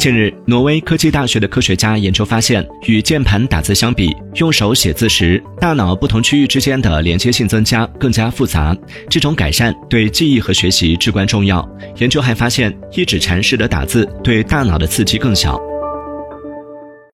近日挪威科技大学的科学家研究发现与键盘打字相比用手写字时大脑不同区域之间的连接性增加更加复杂。这种改善对记忆和学习至关重要。研究还发现一指禅式的打字对大脑的刺激更小。